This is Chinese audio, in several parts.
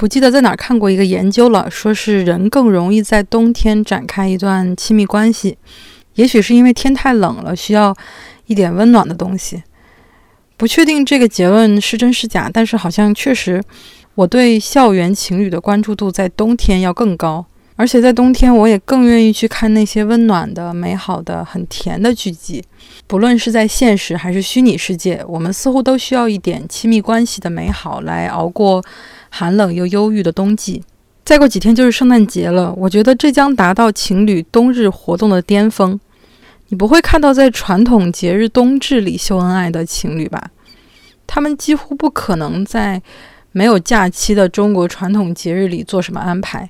不记得在哪看过一个研究了，说是人更容易在冬天展开一段亲密关系，也许是因为天太冷了，需要一点温暖的东西。不确定这个结论是真是假，但是好像确实，我对校园情侣的关注度在冬天要更高，而且在冬天我也更愿意去看那些温暖的、美好的、很甜的剧集。不论是在现实还是虚拟世界，我们似乎都需要一点亲密关系的美好来熬过。寒冷又忧郁的冬季，再过几天就是圣诞节了。我觉得这将达到情侣冬日活动的巅峰。你不会看到在传统节日冬至里秀恩爱的情侣吧？他们几乎不可能在没有假期的中国传统节日里做什么安排。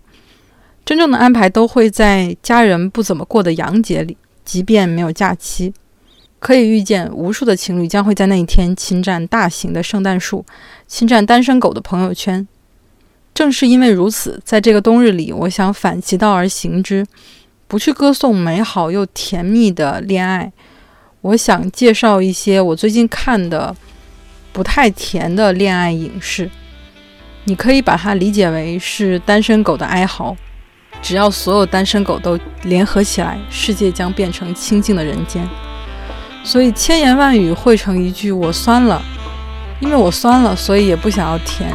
真正的安排都会在家人不怎么过的洋节里，即便没有假期。可以预见，无数的情侣将会在那一天侵占大型的圣诞树，侵占单身狗的朋友圈。正是因为如此，在这个冬日里，我想反其道而行之，不去歌颂美好又甜蜜的恋爱。我想介绍一些我最近看的不太甜的恋爱影视。你可以把它理解为是单身狗的哀嚎。只要所有单身狗都联合起来，世界将变成清静的人间。所以千言万语汇成一句：我酸了，因为我酸了，所以也不想要甜。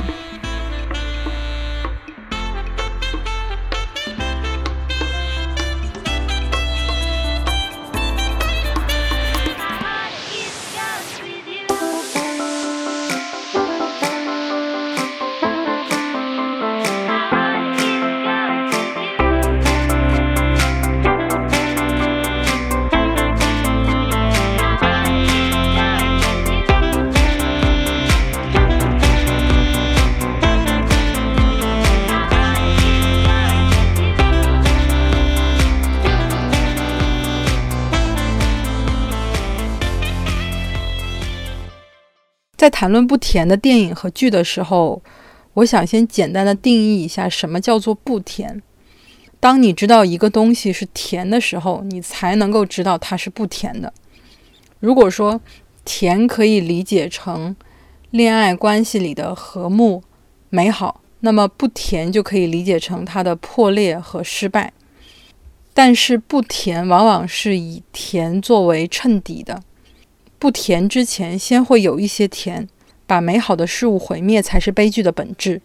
在谈论不甜的电影和剧的时候，我想先简单的定义一下什么叫做不甜。当你知道一个东西是甜的时候，你才能够知道它是不甜的。如果说甜可以理解成恋爱关系里的和睦美好，那么不甜就可以理解成它的破裂和失败。但是不甜往往是以甜作为衬底的。不甜之前，先会有一些甜，把美好的事物毁灭才是悲剧的本质。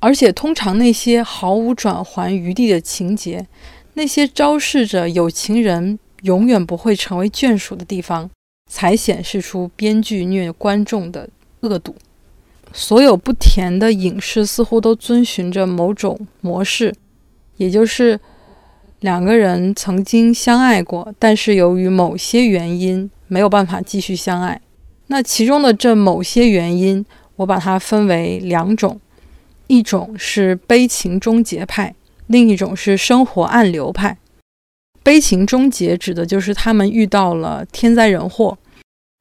而且，通常那些毫无转圜余地的情节，那些昭示着有情人永远不会成为眷属的地方，才显示出编剧虐观众的恶毒。所有不甜的影视似乎都遵循着某种模式，也就是两个人曾经相爱过，但是由于某些原因。没有办法继续相爱，那其中的这某些原因，我把它分为两种，一种是悲情终结派，另一种是生活暗流派。悲情终结指的就是他们遇到了天灾人祸，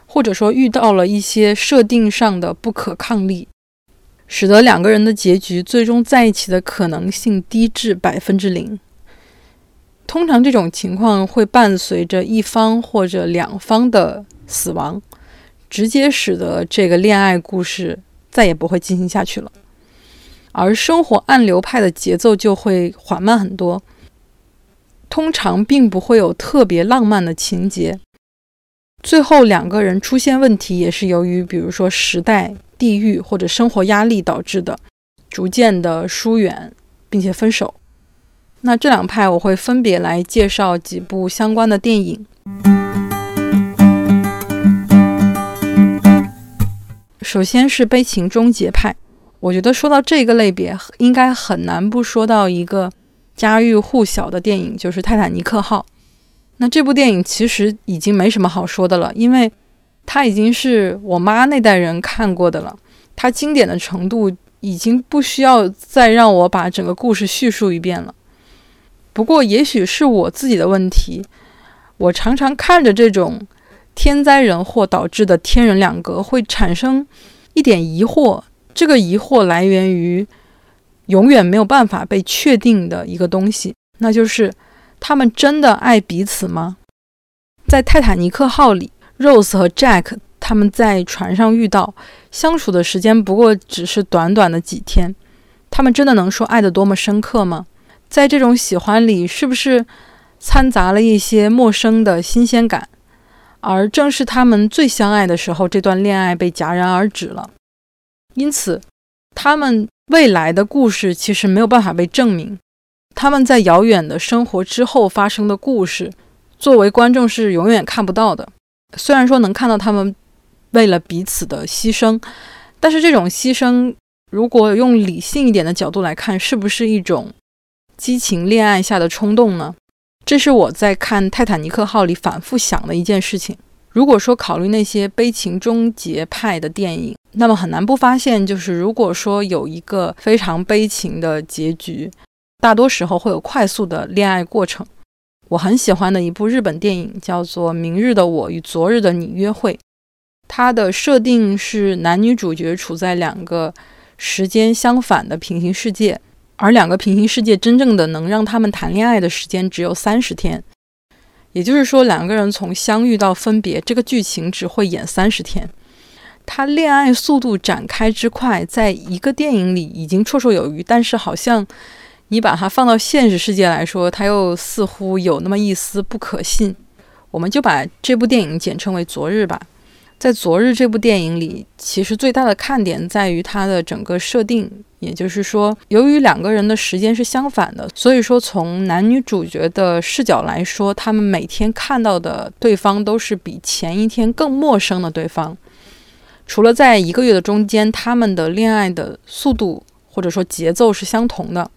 或者说遇到了一些设定上的不可抗力，使得两个人的结局最终在一起的可能性低至百分之零。通常这种情况会伴随着一方或者两方的死亡，直接使得这个恋爱故事再也不会进行下去了。而生活暗流派的节奏就会缓慢很多，通常并不会有特别浪漫的情节。最后两个人出现问题，也是由于比如说时代、地域或者生活压力导致的，逐渐的疏远，并且分手。那这两派我会分别来介绍几部相关的电影。首先是悲情终结派，我觉得说到这个类别，应该很难不说到一个家喻户晓的电影，就是《泰坦尼克号》。那这部电影其实已经没什么好说的了，因为它已经是我妈那代人看过的了，它经典的程度已经不需要再让我把整个故事叙述一遍了。不过，也许是我自己的问题。我常常看着这种天灾人祸导致的天人两隔，会产生一点疑惑。这个疑惑来源于永远没有办法被确定的一个东西，那就是他们真的爱彼此吗？在泰坦尼克号里，Rose 和 Jack 他们在船上遇到，相处的时间不过只是短短的几天。他们真的能说爱得多么深刻吗？在这种喜欢里，是不是掺杂了一些陌生的新鲜感？而正是他们最相爱的时候，这段恋爱被戛然而止了。因此，他们未来的故事其实没有办法被证明。他们在遥远的生活之后发生的故事，作为观众是永远看不到的。虽然说能看到他们为了彼此的牺牲，但是这种牺牲，如果用理性一点的角度来看，是不是一种激情恋爱下的冲动呢？这是我在看《泰坦尼克号》里反复想的一件事情。如果说考虑那些悲情终结派的电影，那么很难不发现，就是如果说有一个非常悲情的结局，大多时候会有快速的恋爱过程。我很喜欢的一部日本电影叫做《明日的我与昨日的你约会》，它的设定是男女主角处在两个时间相反的平行世界。而两个平行世界真正的能让他们谈恋爱的时间只有三十天，也就是说，两个人从相遇到分别，这个剧情只会演三十天。他恋爱速度展开之快，在一个电影里已经绰绰有余，但是好像你把它放到现实世界来说，它又似乎有那么一丝不可信。我们就把这部电影简称为《昨日》吧。在《昨日》这部电影里，其实最大的看点在于它的整个设定，也就是说，由于两个人的时间是相反的，所以说从男女主角的视角来说，他们每天看到的对方都是比前一天更陌生的对方。除了在一个月的中间，他们的恋爱的速度或者说节奏是相同的，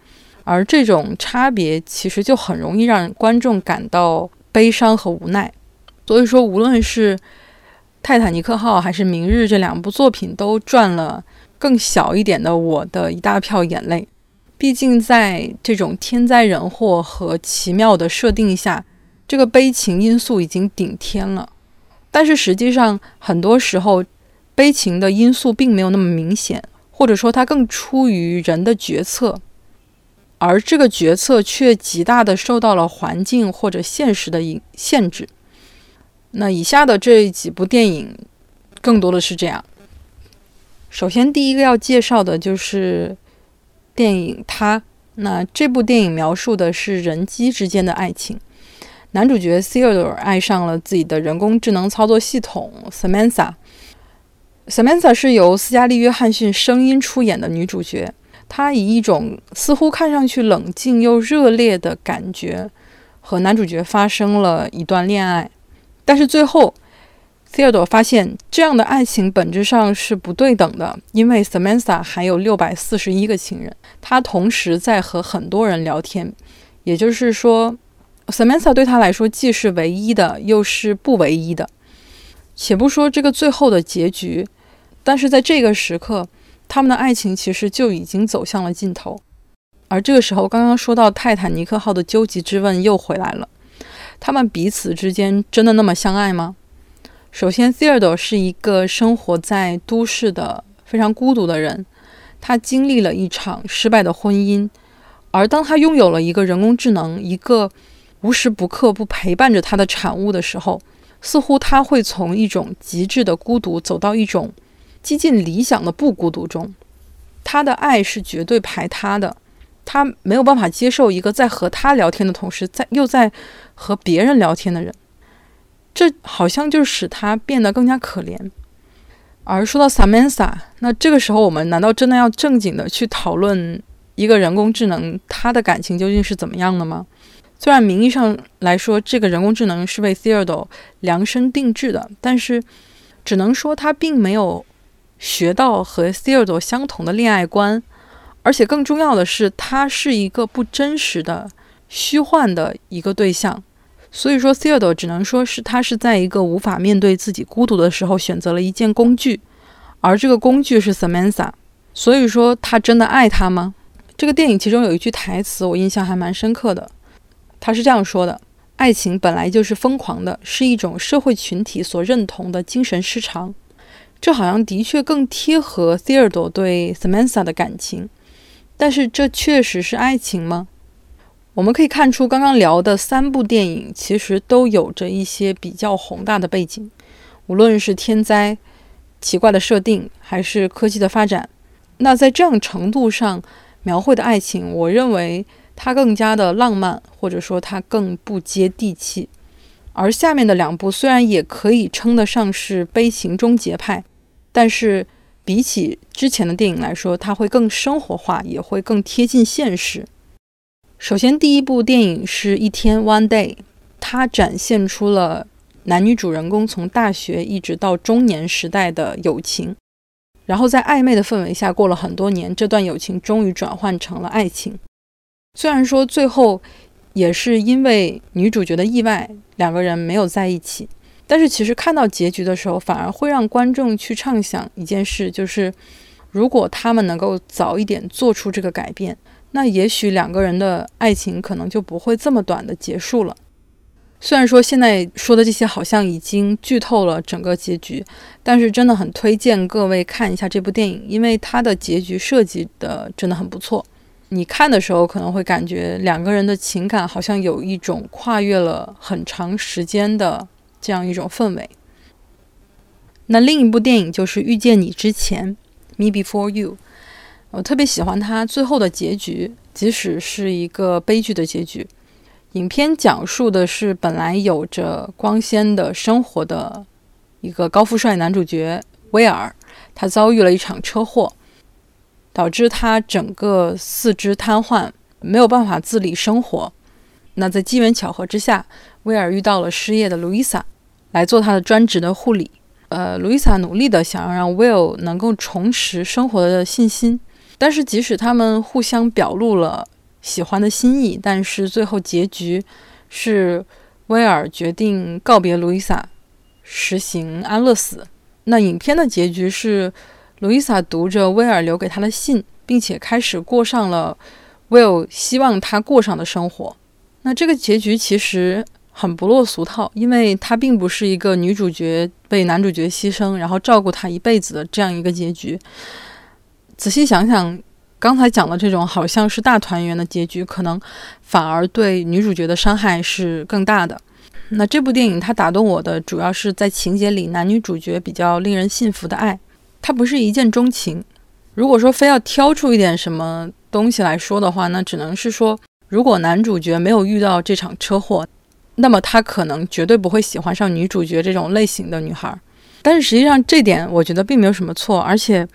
而这种差别其实就很容易让观众感到悲伤和无奈。所以说，无论是《泰坦尼克号》还是《明日》这两部作品都赚了更小一点的我的一大票眼泪。毕竟在这种天灾人祸和奇妙的设定下，这个悲情因素已经顶天了。但是实际上，很多时候悲情的因素并没有那么明显，或者说它更出于人的决策，而这个决策却极大的受到了环境或者现实的影限制。那以下的这几部电影，更多的是这样。首先，第一个要介绍的就是电影《他》。那这部电影描述的是人机之间的爱情。男主角 Theodore 爱上了自己的人工智能操作系统 Samantha。Samantha 是由斯嘉丽·约翰逊声音出演的女主角。她以一种似乎看上去冷静又热烈的感觉，和男主角发生了一段恋爱。但是最后，Theodore 发现这样的爱情本质上是不对等的，因为 Samantha 还有六百四十一个情人，他同时在和很多人聊天。也就是说，Samantha 对他来说既是唯一的，又是不唯一的。且不说这个最后的结局，但是在这个时刻，他们的爱情其实就已经走向了尽头。而这个时候，刚刚说到泰坦尼克号的究极之问又回来了。他们彼此之间真的那么相爱吗？首先，Theodore 是一个生活在都市的非常孤独的人，他经历了一场失败的婚姻，而当他拥有了一个人工智能，一个无时不刻不陪伴着他的产物的时候，似乎他会从一种极致的孤独走到一种接近理想的不孤独中。他的爱是绝对排他的。他没有办法接受一个在和他聊天的同时，在又在和别人聊天的人，这好像就使他变得更加可怜。而说到 Samantha，那这个时候我们难道真的要正经的去讨论一个人工智能他的感情究竟是怎么样的吗？虽然名义上来说这个人工智能是为 Theodore 量身定制的，但是只能说他并没有学到和 Theodore 相同的恋爱观。而且更重要的是，他是一个不真实的、虚幻的一个对象。所以说，Theodore 只能说是他是在一个无法面对自己孤独的时候，选择了一件工具，而这个工具是 Samantha。所以说，他真的爱她吗？这个电影其中有一句台词，我印象还蛮深刻的。他是这样说的：“爱情本来就是疯狂的，是一种社会群体所认同的精神失常。”这好像的确更贴合 Theodore 对 Samantha 的感情。但是这确实是爱情吗？我们可以看出，刚刚聊的三部电影其实都有着一些比较宏大的背景，无论是天灾、奇怪的设定，还是科技的发展。那在这样程度上描绘的爱情，我认为它更加的浪漫，或者说它更不接地气。而下面的两部虽然也可以称得上是悲情终结派，但是比起之前的电影来说，它会更生活化，也会更贴近现实。首先，第一部电影是一天 （One Day），它展现出了男女主人公从大学一直到中年时代的友情，然后在暧昧的氛围下过了很多年，这段友情终于转换成了爱情。虽然说最后。也是因为女主角的意外，两个人没有在一起。但是其实看到结局的时候，反而会让观众去畅想一件事，就是如果他们能够早一点做出这个改变，那也许两个人的爱情可能就不会这么短的结束了。虽然说现在说的这些好像已经剧透了整个结局，但是真的很推荐各位看一下这部电影，因为它的结局设计的真的很不错。你看的时候可能会感觉两个人的情感好像有一种跨越了很长时间的这样一种氛围。那另一部电影就是《遇见你之前》（Me Before You），我特别喜欢它最后的结局，即使是一个悲剧的结局。影片讲述的是本来有着光鲜的生活的一个高富帅男主角威尔，他遭遇了一场车祸。导致他整个四肢瘫痪，没有办法自理生活。那在机缘巧合之下，威尔遇到了失业的路易莎，来做他的专职的护理。呃，路易莎努力的想要让威尔能够重拾生活的信心。但是即使他们互相表露了喜欢的心意，但是最后结局是威尔决定告别路易莎，实行安乐死。那影片的结局是。路易莎读着威尔留给她的信，并且开始过上了 Will 希望他过上的生活。那这个结局其实很不落俗套，因为它并不是一个女主角被男主角牺牲，然后照顾他一辈子的这样一个结局。仔细想想，刚才讲的这种好像是大团圆的结局，可能反而对女主角的伤害是更大的。那这部电影它打动我的，主要是在情节里男女主角比较令人信服的爱。它不是一见钟情。如果说非要挑出一点什么东西来说的话，那只能是说，如果男主角没有遇到这场车祸，那么他可能绝对不会喜欢上女主角这种类型的女孩。但是实际上这点我觉得并没有什么错，而且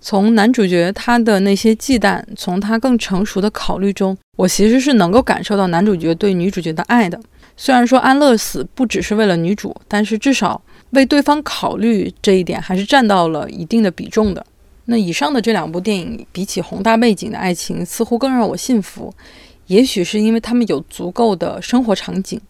从男主角他的那些忌惮，从他更成熟的考虑中，我其实是能够感受到男主角对女主角的爱的。虽然说安乐死不只是为了女主，但是至少。为对方考虑这一点还是占到了一定的比重的。那以上的这两部电影，比起宏大背景的爱情，似乎更让我信服。也许是因为他们有足够的生活场景，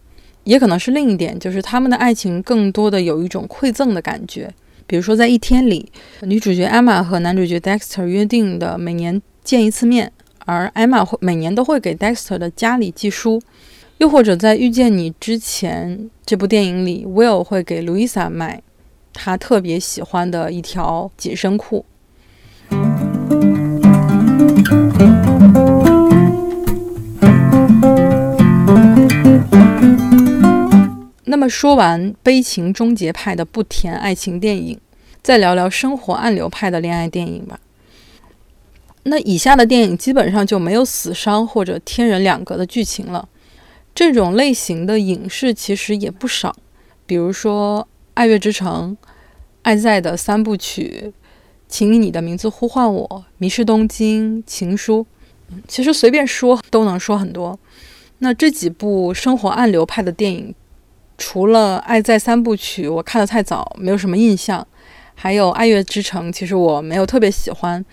也可能是另一点，就是他们的爱情更多的有一种馈赠的感觉。比如说，在一天里，女主角 Emma 和男主角 Dexter 约定的每年见一次面，而 Emma 会每年都会给 Dexter 的家里寄书。又或者在遇见你之前这部电影里，Will 会给 Louisa 买他特别喜欢的一条紧身裤。那么说完悲情终结派的不甜爱情电影，再聊聊生活暗流派的恋爱电影吧。那以下的电影基本上就没有死伤或者天人两隔的剧情了。这种类型的影视其实也不少，比如说《爱乐之城》《爱在的三部曲》《请以你的名字呼唤我》《迷失东京》《情书》，其实随便说都能说很多。那这几部生活暗流派的电影，除了《爱在三部曲》我看的太早，没有什么印象，还有《爱乐之城》，其实我没有特别喜欢，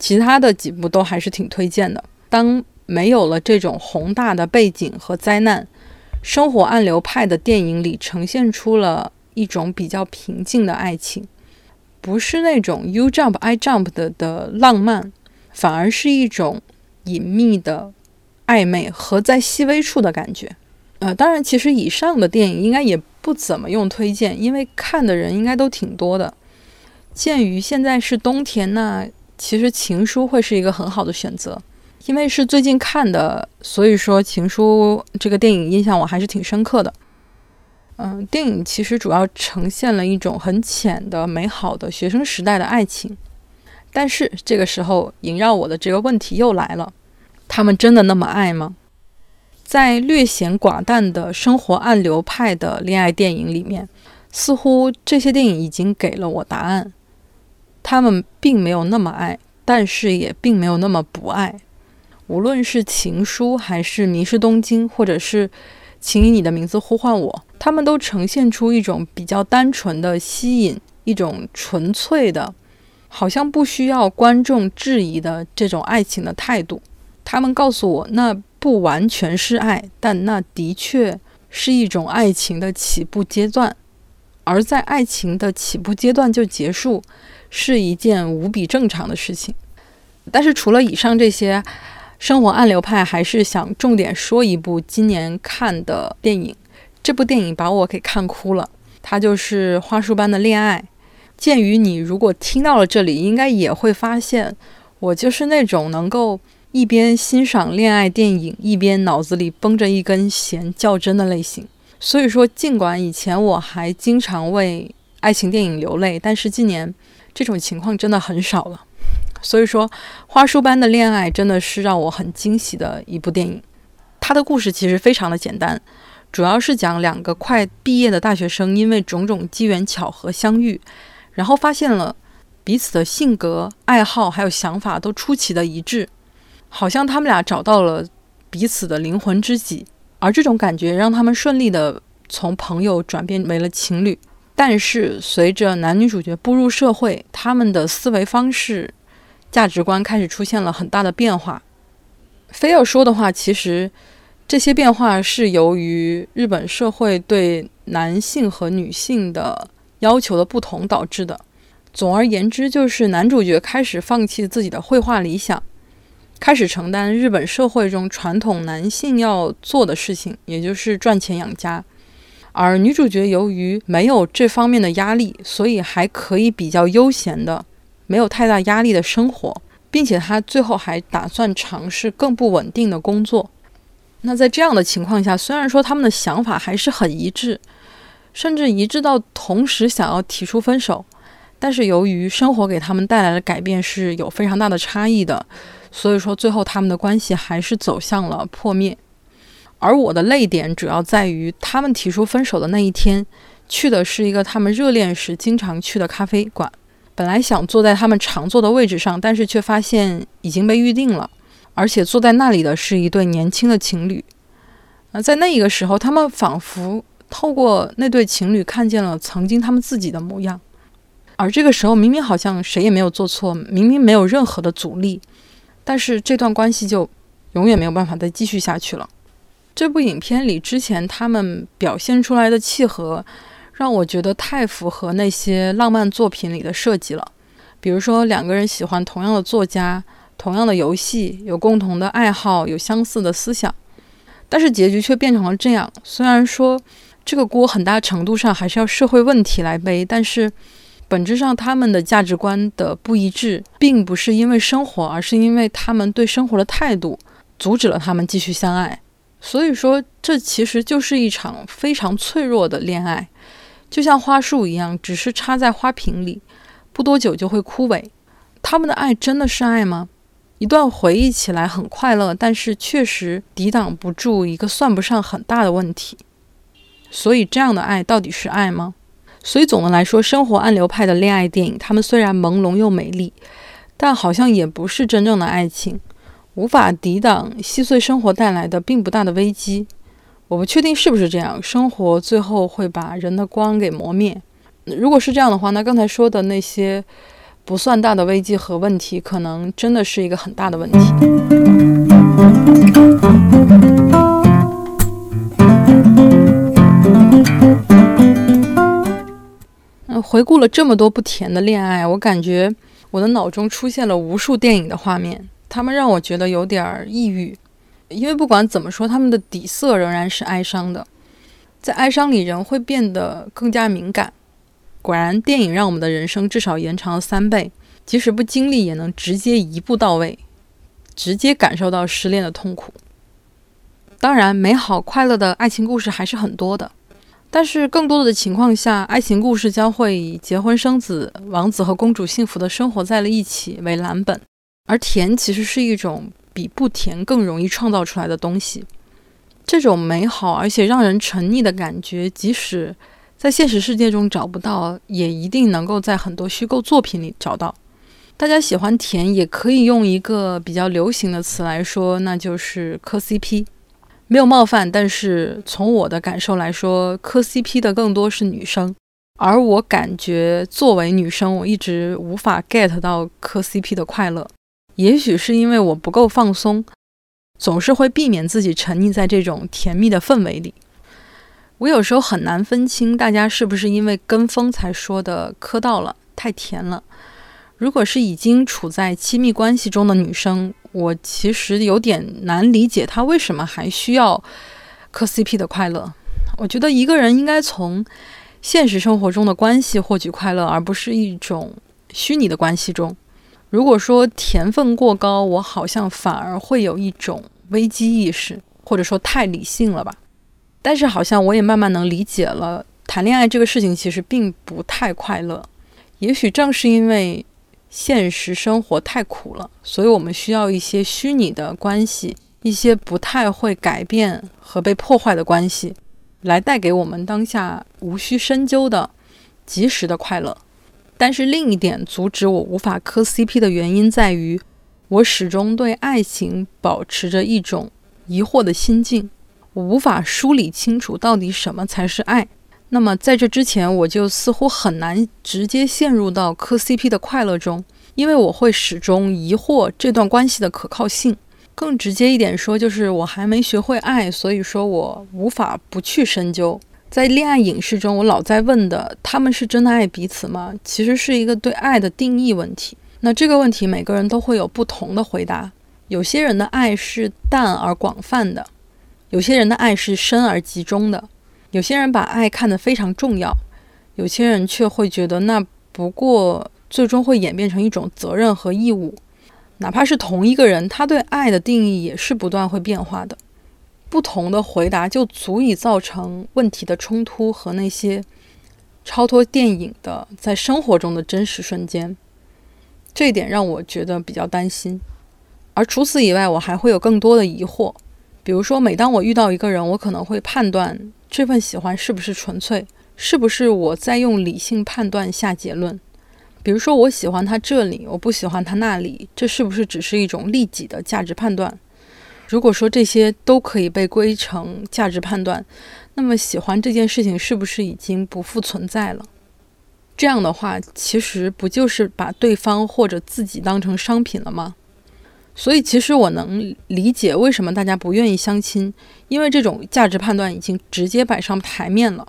其他的几部都还是挺推荐的。当没有了这种宏大的背景和灾难，生活暗流派的电影里呈现出了一种比较平静的爱情，不是那种 you jump I jump 的的浪漫，反而是一种隐秘的暧昧和在细微处的感觉。呃，当然，其实以上的电影应该也不怎么用推荐，因为看的人应该都挺多的。鉴于现在是冬天，那其实《情书》会是一个很好的选择。因为是最近看的，所以说《情书》这个电影印象我还是挺深刻的。嗯，电影其实主要呈现了一种很浅的、美好的学生时代的爱情，但是这个时候萦绕我的这个问题又来了：他们真的那么爱吗？在略显寡淡的生活暗流派的恋爱电影里面，似乎这些电影已经给了我答案。他们并没有那么爱，但是也并没有那么不爱。无论是情书，还是迷失东京，或者是请以你的名字呼唤我，他们都呈现出一种比较单纯的吸引，一种纯粹的，好像不需要观众质疑的这种爱情的态度。他们告诉我，那。不完全是爱，但那的确是一种爱情的起步阶段，而在爱情的起步阶段就结束，是一件无比正常的事情。但是除了以上这些生活暗流派，还是想重点说一部今年看的电影。这部电影把我给看哭了，它就是《花束般的恋爱》。鉴于你如果听到了这里，应该也会发现，我就是那种能够。一边欣赏恋爱电影，一边脑子里绷着一根弦较真的类型。所以说，尽管以前我还经常为爱情电影流泪，但是今年这种情况真的很少了。所以说，花束般的恋爱真的是让我很惊喜的一部电影。它的故事其实非常的简单，主要是讲两个快毕业的大学生因为种种机缘巧合相遇，然后发现了彼此的性格、爱好还有想法都出奇的一致。好像他们俩找到了彼此的灵魂知己，而这种感觉让他们顺利的从朋友转变为了情侣。但是随着男女主角步入社会，他们的思维方式、价值观开始出现了很大的变化。非要说的话，其实这些变化是由于日本社会对男性和女性的要求的不同导致的。总而言之，就是男主角开始放弃自己的绘画理想。开始承担日本社会中传统男性要做的事情，也就是赚钱养家。而女主角由于没有这方面的压力，所以还可以比较悠闲的，没有太大压力的生活，并且她最后还打算尝试更不稳定的工作。那在这样的情况下，虽然说他们的想法还是很一致，甚至一致到同时想要提出分手，但是由于生活给他们带来的改变是有非常大的差异的。所以说，最后他们的关系还是走向了破灭。而我的泪点主要在于，他们提出分手的那一天，去的是一个他们热恋时经常去的咖啡馆。本来想坐在他们常坐的位置上，但是却发现已经被预定了，而且坐在那里的是一对年轻的情侣。那在那一个时候，他们仿佛透过那对情侣看见了曾经他们自己的模样。而这个时候，明明好像谁也没有做错，明明没有任何的阻力。但是这段关系就永远没有办法再继续下去了。这部影片里之前他们表现出来的契合，让我觉得太符合那些浪漫作品里的设计了。比如说两个人喜欢同样的作家、同样的游戏，有共同的爱好，有相似的思想，但是结局却变成了这样。虽然说这个锅很大程度上还是要社会问题来背，但是。本质上，他们的价值观的不一致，并不是因为生活，而是因为他们对生活的态度阻止了他们继续相爱。所以说，这其实就是一场非常脆弱的恋爱，就像花束一样，只是插在花瓶里，不多久就会枯萎。他们的爱真的是爱吗？一段回忆起来很快乐，但是确实抵挡不住一个算不上很大的问题。所以，这样的爱到底是爱吗？所以总的来说，生活暗流派的恋爱电影，他们虽然朦胧又美丽，但好像也不是真正的爱情，无法抵挡细碎生活带来的并不大的危机。我不确定是不是这样，生活最后会把人的光给磨灭。如果是这样的话，那刚才说的那些不算大的危机和问题，可能真的是一个很大的问题。回顾了这么多不甜的恋爱，我感觉我的脑中出现了无数电影的画面，他们让我觉得有点抑郁。因为不管怎么说，他们的底色仍然是哀伤的，在哀伤里人会变得更加敏感。果然，电影让我们的人生至少延长了三倍，即使不经历，也能直接一步到位，直接感受到失恋的痛苦。当然，美好快乐的爱情故事还是很多的。但是更多的情况下，爱情故事将会以结婚生子、王子和公主幸福的生活在了一起为蓝本，而甜其实是一种比不甜更容易创造出来的东西。这种美好而且让人沉溺的感觉，即使在现实世界中找不到，也一定能够在很多虚构作品里找到。大家喜欢甜，也可以用一个比较流行的词来说，那就是磕 CP。没有冒犯，但是从我的感受来说，磕 CP 的更多是女生，而我感觉作为女生，我一直无法 get 到磕 CP 的快乐。也许是因为我不够放松，总是会避免自己沉溺在这种甜蜜的氛围里。我有时候很难分清大家是不是因为跟风才说的磕到了，太甜了。如果是已经处在亲密关系中的女生，我其实有点难理解他为什么还需要磕 CP 的快乐。我觉得一个人应该从现实生活中的关系获取快乐，而不是一种虚拟的关系中。如果说甜分过高，我好像反而会有一种危机意识，或者说太理性了吧。但是好像我也慢慢能理解了，谈恋爱这个事情其实并不太快乐。也许正是因为。现实生活太苦了，所以我们需要一些虚拟的关系，一些不太会改变和被破坏的关系，来带给我们当下无需深究的及时的快乐。但是另一点阻止我无法磕 CP 的原因在于，我始终对爱情保持着一种疑惑的心境，我无法梳理清楚到底什么才是爱。那么在这之前，我就似乎很难直接陷入到磕 CP 的快乐中，因为我会始终疑惑这段关系的可靠性。更直接一点说，就是我还没学会爱，所以说我无法不去深究。在恋爱影视中，我老在问的，他们是真的爱彼此吗？其实是一个对爱的定义问题。那这个问题，每个人都会有不同的回答。有些人的爱是淡而广泛的，有些人的爱是深而集中的。有些人把爱看得非常重要，有些人却会觉得那不过最终会演变成一种责任和义务。哪怕是同一个人，他对爱的定义也是不断会变化的。不同的回答就足以造成问题的冲突和那些超脱电影的在生活中的真实瞬间。这一点让我觉得比较担心。而除此以外，我还会有更多的疑惑。比如说，每当我遇到一个人，我可能会判断这份喜欢是不是纯粹，是不是我在用理性判断下结论。比如说，我喜欢他这里，我不喜欢他那里，这是不是只是一种利己的价值判断？如果说这些都可以被归成价值判断，那么喜欢这件事情是不是已经不复存在了？这样的话，其实不就是把对方或者自己当成商品了吗？所以，其实我能理解为什么大家不愿意相亲，因为这种价值判断已经直接摆上台面了。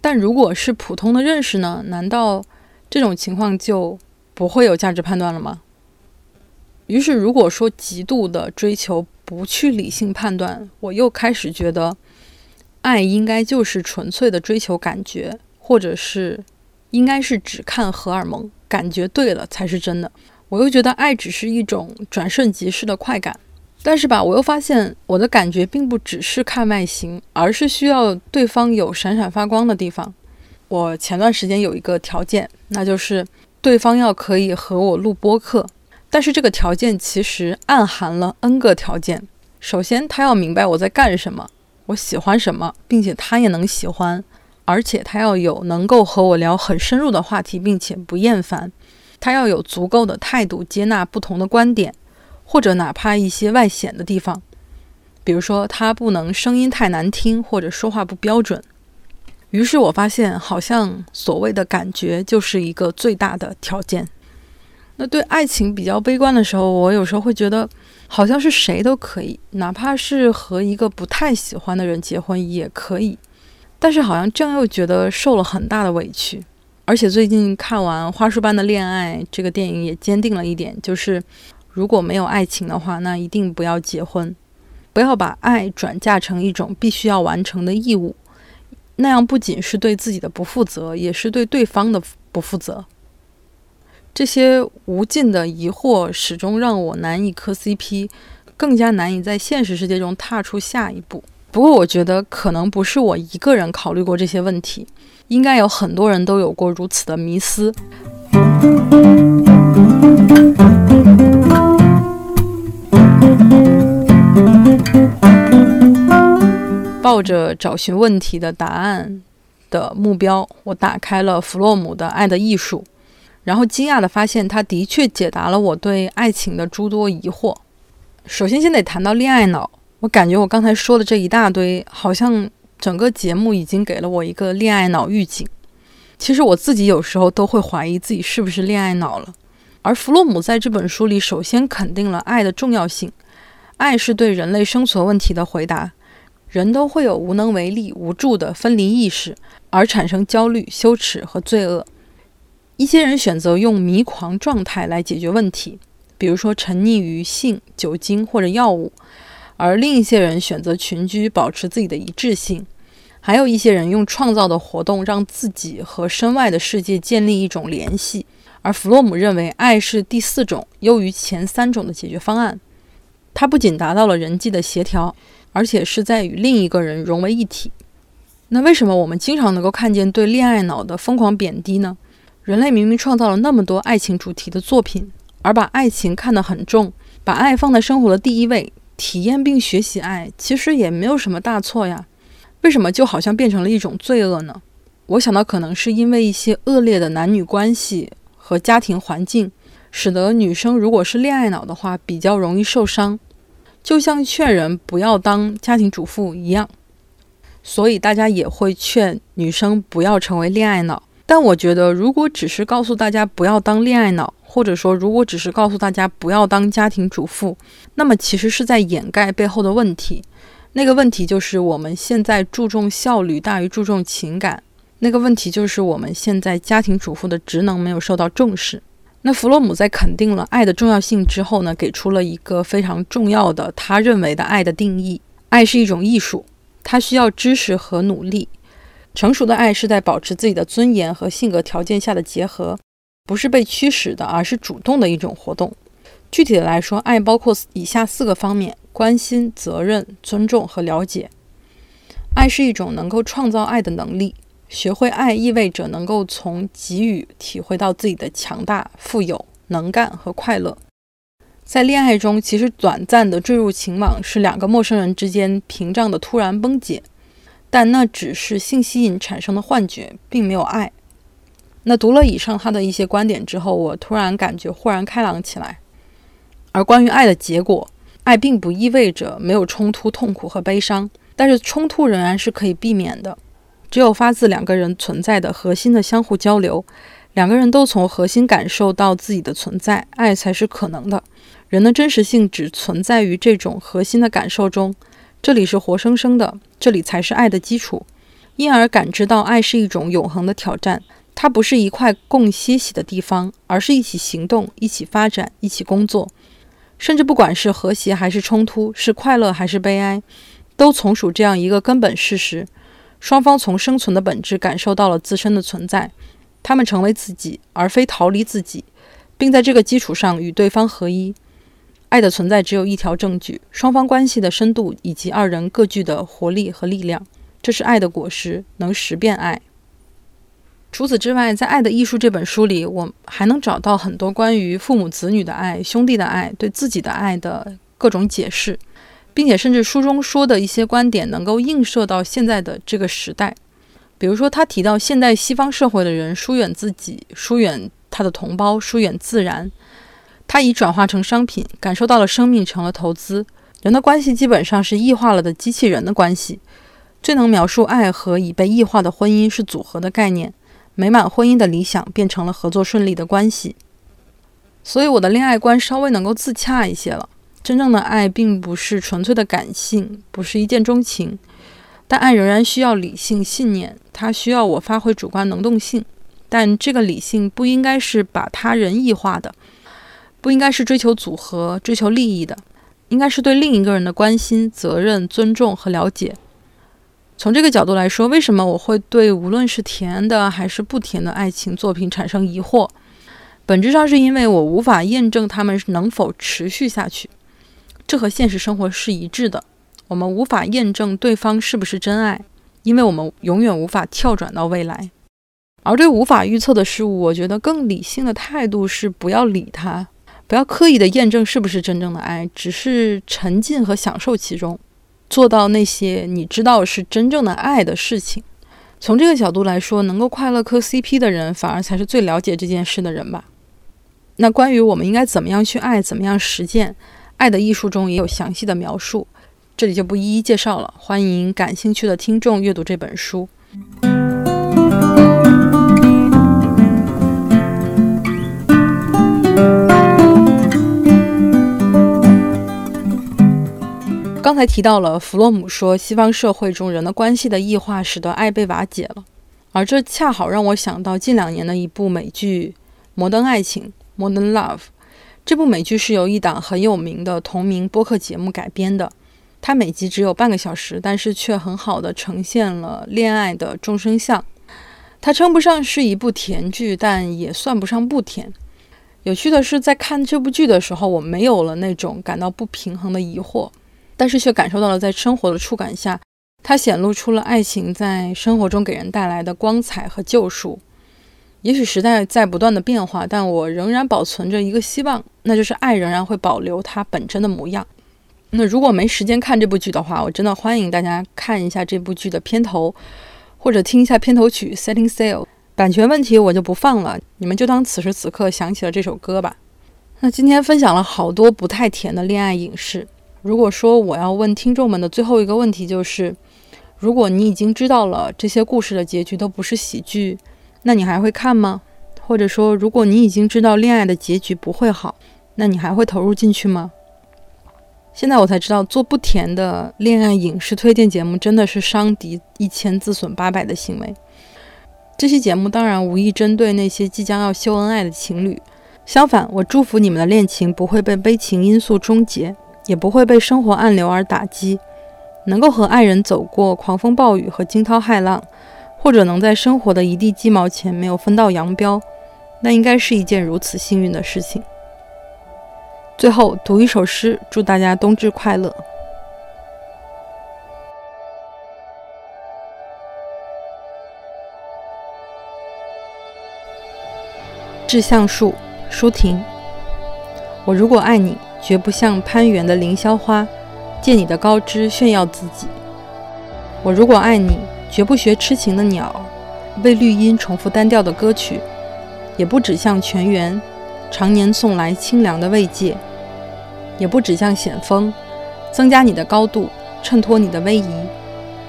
但如果是普通的认识呢？难道这种情况就不会有价值判断了吗？于是，如果说极度的追求不去理性判断，我又开始觉得，爱应该就是纯粹的追求感觉，或者是应该是只看荷尔蒙，感觉对了才是真的。我又觉得爱只是一种转瞬即逝的快感，但是吧，我又发现我的感觉并不只是看外形，而是需要对方有闪闪发光的地方。我前段时间有一个条件，那就是对方要可以和我录播客，但是这个条件其实暗含了 N 个条件。首先，他要明白我在干什么，我喜欢什么，并且他也能喜欢，而且他要有能够和我聊很深入的话题，并且不厌烦。他要有足够的态度接纳不同的观点，或者哪怕一些外显的地方，比如说他不能声音太难听，或者说话不标准。于是我发现，好像所谓的感觉就是一个最大的条件。那对爱情比较悲观的时候，我有时候会觉得，好像是谁都可以，哪怕是和一个不太喜欢的人结婚也可以，但是好像这样又觉得受了很大的委屈。而且最近看完《花束般的恋爱》这个电影，也坚定了一点，就是如果没有爱情的话，那一定不要结婚，不要把爱转嫁成一种必须要完成的义务，那样不仅是对自己的不负责，也是对对方的不负责。这些无尽的疑惑始终让我难以磕 CP，更加难以在现实世界中踏出下一步。不过，我觉得可能不是我一个人考虑过这些问题，应该有很多人都有过如此的迷思。抱着找寻问题的答案的目标，我打开了弗洛姆的《爱的艺术》，然后惊讶地发现，他的确解答了我对爱情的诸多疑惑。首先，先得谈到恋爱脑。我感觉我刚才说的这一大堆，好像整个节目已经给了我一个恋爱脑预警。其实我自己有时候都会怀疑自己是不是恋爱脑了。而弗洛姆在这本书里，首先肯定了爱的重要性，爱是对人类生存问题的回答。人都会有无能为力、无助的分离意识，而产生焦虑、羞耻和罪恶。一些人选择用迷狂状态来解决问题，比如说沉溺于性、酒精或者药物。而另一些人选择群居，保持自己的一致性；还有一些人用创造的活动让自己和身外的世界建立一种联系。而弗洛姆认为，爱是第四种优于前三种的解决方案。它不仅达到了人际的协调，而且是在与另一个人融为一体。那为什么我们经常能够看见对恋爱脑的疯狂贬低呢？人类明明创造了那么多爱情主题的作品，而把爱情看得很重，把爱放在生活的第一位。体验并学习爱，其实也没有什么大错呀。为什么就好像变成了一种罪恶呢？我想到可能是因为一些恶劣的男女关系和家庭环境，使得女生如果是恋爱脑的话，比较容易受伤。就像劝人不要当家庭主妇一样，所以大家也会劝女生不要成为恋爱脑。但我觉得，如果只是告诉大家不要当恋爱脑，或者说，如果只是告诉大家不要当家庭主妇，那么其实是在掩盖背后的问题。那个问题就是我们现在注重效率大于注重情感。那个问题就是我们现在家庭主妇的职能没有受到重视。那弗洛姆在肯定了爱的重要性之后呢，给出了一个非常重要的他认为的爱的定义：爱是一种艺术，它需要知识和努力。成熟的爱是在保持自己的尊严和性格条件下的结合。不是被驱使的，而是主动的一种活动。具体的来说，爱包括以下四个方面：关心、责任、尊重和了解。爱是一种能够创造爱的能力。学会爱意味着能够从给予体会到自己的强大、富有、能干和快乐。在恋爱中，其实短暂的坠入情网是两个陌生人之间屏障的突然崩解，但那只是性吸引产生的幻觉，并没有爱。那读了以上他的一些观点之后，我突然感觉豁然开朗起来。而关于爱的结果，爱并不意味着没有冲突、痛苦和悲伤，但是冲突仍然是可以避免的。只有发自两个人存在的核心的相互交流，两个人都从核心感受到自己的存在，爱才是可能的。人的真实性只存在于这种核心的感受中，这里是活生生的，这里才是爱的基础。因而感知到爱是一种永恒的挑战。它不是一块供歇息的地方，而是一起行动、一起发展、一起工作。甚至不管是和谐还是冲突，是快乐还是悲哀，都从属这样一个根本事实：双方从生存的本质感受到了自身的存在，他们成为自己，而非逃离自己，并在这个基础上与对方合一。爱的存在只有一条证据：双方关系的深度以及二人各具的活力和力量。这是爱的果实，能识辨爱。除此之外，在《爱的艺术》这本书里，我还能找到很多关于父母子女的爱、兄弟的爱、对自己的爱的各种解释，并且甚至书中说的一些观点能够映射到现在的这个时代。比如说，他提到现代西方社会的人疏远自己、疏远他的同胞、疏远自然，他已转化成商品，感受到了生命成了投资，人的关系基本上是异化了的机器人的关系。最能描述爱和已被异化的婚姻是组合的概念。美满婚姻的理想变成了合作顺利的关系，所以我的恋爱观稍微能够自洽一些了。真正的爱并不是纯粹的感性，不是一见钟情，但爱仍然需要理性信念，它需要我发挥主观能动性。但这个理性不应该是把他人异化的，不应该是追求组合、追求利益的，应该是对另一个人的关心、责任、尊重和了解。从这个角度来说，为什么我会对无论是甜的还是不甜的爱情作品产生疑惑？本质上是因为我无法验证他们能否持续下去。这和现实生活是一致的。我们无法验证对方是不是真爱，因为我们永远无法跳转到未来。而对无法预测的事物，我觉得更理性的态度是不要理它，不要刻意的验证是不是真正的爱，只是沉浸和享受其中，做到那些你知道是真正的爱的事情。从这个角度来说，能够快乐磕 CP 的人，反而才是最了解这件事的人吧。那关于我们应该怎么样去爱，怎么样实践《爱的艺术》中也有详细的描述，这里就不一一介绍了。欢迎感兴趣的听众阅读这本书。刚才提到了弗洛姆说，西方社会中人的关系的异化使得爱被瓦解了，而这恰好让我想到近两年的一部美剧《摩登爱情》（Modern Love）。这部美剧是由一档很有名的同名播客节目改编的，它每集只有半个小时，但是却很好的呈现了恋爱的众生相。它称不上是一部甜剧，但也算不上不甜。有趣的是，在看这部剧的时候，我没有了那种感到不平衡的疑惑。但是却感受到了，在生活的触感下，它显露出了爱情在生活中给人带来的光彩和救赎。也许时代在不断的变化，但我仍然保存着一个希望，那就是爱仍然会保留它本真的模样。那如果没时间看这部剧的话，我真的欢迎大家看一下这部剧的片头，或者听一下片头曲《Setting Sail》。版权问题我就不放了，你们就当此时此刻想起了这首歌吧。那今天分享了好多不太甜的恋爱影视。如果说我要问听众们的最后一个问题就是，如果你已经知道了这些故事的结局都不是喜剧，那你还会看吗？或者说，如果你已经知道恋爱的结局不会好，那你还会投入进去吗？现在我才知道，做不甜的恋爱影视推荐节目真的是伤敌一千自损八百的行为。这期节目当然无意针对那些即将要秀恩爱的情侣，相反，我祝福你们的恋情不会被悲情因素终结。也不会被生活暗流而打击，能够和爱人走过狂风暴雨和惊涛骇浪，或者能在生活的一地鸡毛钱没有分道扬镳，那应该是一件如此幸运的事情。最后读一首诗，祝大家冬至快乐。致橡树，舒婷。我如果爱你。绝不像攀援的凌霄花，借你的高枝炫耀自己。我如果爱你，绝不学痴情的鸟，为绿荫重复单调的歌曲，也不指向泉源，常年送来清凉的慰藉，也不指向险峰，增加你的高度，衬托你的威仪，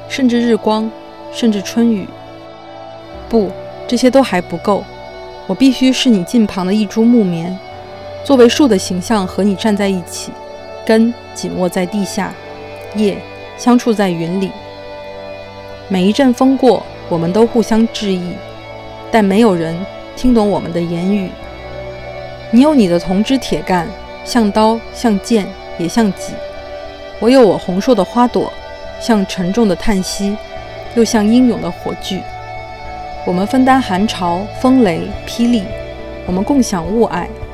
甚至日光，甚至春雨。不，这些都还不够，我必须是你近旁的一株木棉。作为树的形象和你站在一起，根紧握在地下，叶相触在云里。每一阵风过，我们都互相致意，但没有人听懂我们的言语。你有你的铜枝铁干，像刀，像剑，也像戟；我有我红硕的花朵，像沉重的叹息，又像英勇的火炬。我们分担寒潮、风雷、霹雳，我们共享雾霭。